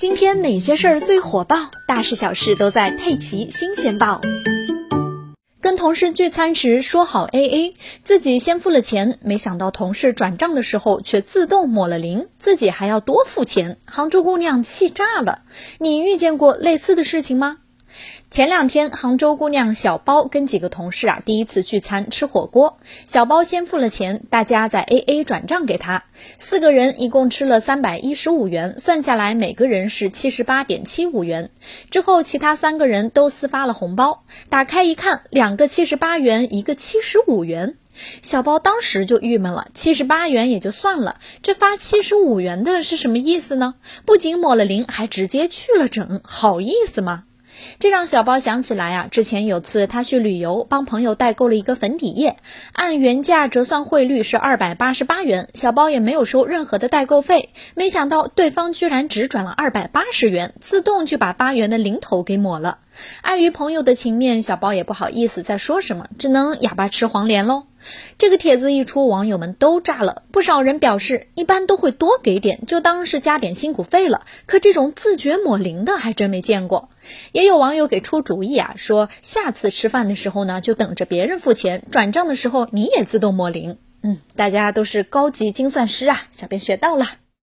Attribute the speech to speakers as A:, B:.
A: 今天哪些事儿最火爆？大事小事都在《佩奇新鲜报》。跟同事聚餐时说好 A A，自己先付了钱，没想到同事转账的时候却自动抹了零，自己还要多付钱，杭州姑娘气炸了。你遇见过类似的事情吗？前两天，杭州姑娘小包跟几个同事啊，第一次聚餐吃火锅。小包先付了钱，大家在 A A 转账给他。四个人一共吃了三百一十五元，算下来每个人是七十八点七五元。之后，其他三个人都私发了红包，打开一看，两个七十八元，一个七十五元。小包当时就郁闷了，七十八元也就算了，这发七十五元的是什么意思呢？不仅抹了零，还直接去了整，好意思吗？这让小包想起来啊，之前有次他去旅游，帮朋友代购了一个粉底液，按原价折算汇率是二百八十八元，小包也没有收任何的代购费，没想到对方居然只转了二百八十元，自动就把八元的零头给抹了。碍于朋友的情面，小包也不好意思再说什么，只能哑巴吃黄连喽。这个帖子一出，网友们都炸了，不少人表示，一般都会多给点，就当是加点辛苦费了。可这种自觉抹零的，还真没见过。也有网友给出主意啊，说下次吃饭的时候呢，就等着别人付钱，转账的时候你也自动抹零。嗯，大家都是高级精算师啊，小编学到了。